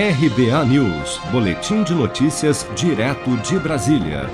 RBA News, Boletim de Notícias, direto de Brasília.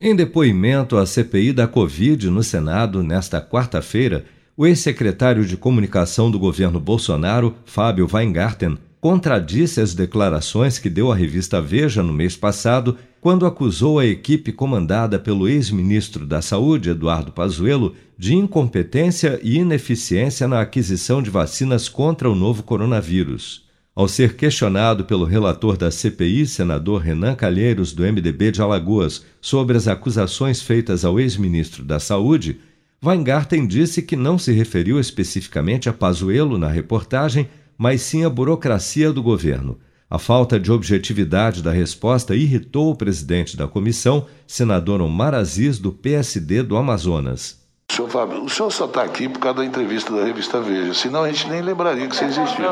Em depoimento à CPI da Covid no Senado, nesta quarta-feira, o ex-secretário de Comunicação do governo Bolsonaro, Fábio Weingarten, contradisse as declarações que deu à revista Veja no mês passado, quando acusou a equipe comandada pelo ex-ministro da Saúde, Eduardo Pazuello, de incompetência e ineficiência na aquisição de vacinas contra o novo coronavírus. Ao ser questionado pelo relator da CPI, senador Renan Calheiros, do MDB de Alagoas, sobre as acusações feitas ao ex-ministro da Saúde, Weingarten disse que não se referiu especificamente a Pazuello na reportagem, mas sim à burocracia do governo. A falta de objetividade da resposta irritou o presidente da comissão, senador Omar Aziz, do PSD do Amazonas. Senhor Fábio, o senhor só está aqui por causa da entrevista da revista Veja, senão a gente nem lembraria que você existiu.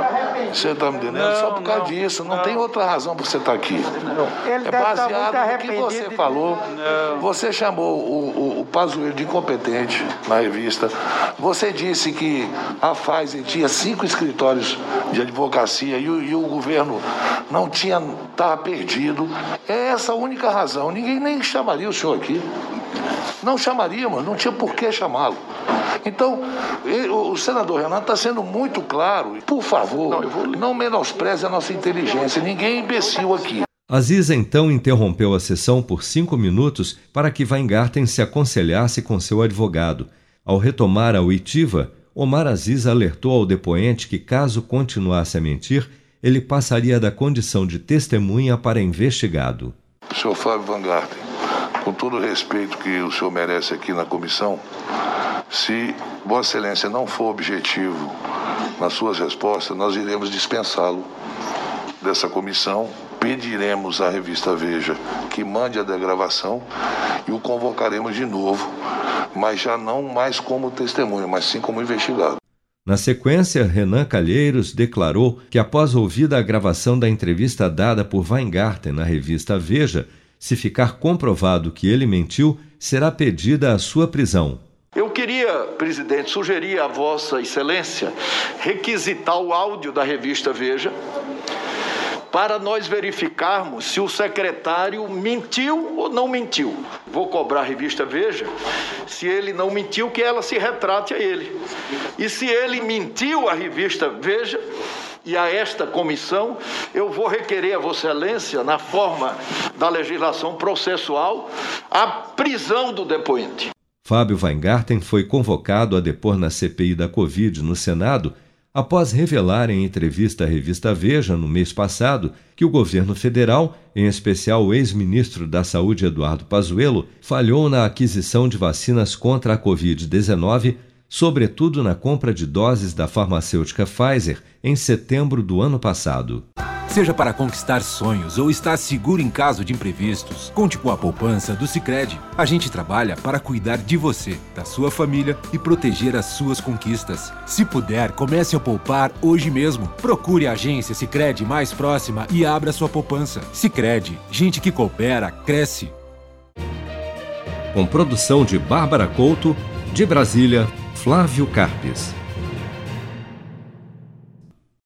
Você está me entendendo? Não, só por causa não, disso, não, não, tem outra razão para você estar tá aqui. é baseado no que você falou. Você chamou o, o, o Pazuello de incompetente na revista. Você disse que a Pfizer tinha cinco escritórios de advocacia e o, e o governo não tinha, estava perdido. É essa a única razão. Ninguém nem chamaria o senhor aqui. Não chamaríamos, não tinha por que chamá-lo. Então, o senador Renato está sendo muito claro. Por favor, não, não menospreze a nossa inteligência. Ninguém é imbecil aqui. Aziz então interrompeu a sessão por cinco minutos para que Weingarten se aconselhasse com seu advogado. Ao retomar a oitiva, Omar Aziz alertou ao depoente que, caso continuasse a mentir, ele passaria da condição de testemunha para investigado. Senhor Fábio Weingarten, com todo o respeito que o senhor merece aqui na comissão, se Vossa Excelência não for objetivo nas suas respostas, nós iremos dispensá-lo dessa comissão, pediremos à revista Veja que mande a degravação e o convocaremos de novo, mas já não mais como testemunha, mas sim como investigado. Na sequência, Renan Calheiros declarou que, após ouvida a gravação da entrevista dada por Weingarten na revista Veja, se ficar comprovado que ele mentiu, será pedida a sua prisão. Eu queria, presidente, sugerir a Vossa Excelência requisitar o áudio da revista Veja para nós verificarmos se o secretário mentiu ou não mentiu. Vou cobrar a revista Veja, se ele não mentiu, que ela se retrate a ele. E se ele mentiu a revista Veja, e a esta comissão, eu vou requerer a Vossa Excelência, na forma da legislação processual, a prisão do depoente. Fábio Weingarten foi convocado a depor na CPI da Covid no Senado após revelar em entrevista à revista Veja no mês passado que o governo federal, em especial o ex-ministro da Saúde Eduardo Pazuello, falhou na aquisição de vacinas contra a Covid-19 sobretudo na compra de doses da farmacêutica Pfizer em setembro do ano passado. Seja para conquistar sonhos ou estar seguro em caso de imprevistos, conte com a poupança do Sicredi. A gente trabalha para cuidar de você, da sua família e proteger as suas conquistas. Se puder, comece a poupar hoje mesmo. Procure a agência Sicredi mais próxima e abra sua poupança. Sicredi, gente que coopera cresce. Com produção de Bárbara Couto, de Brasília, Flávio Carpes.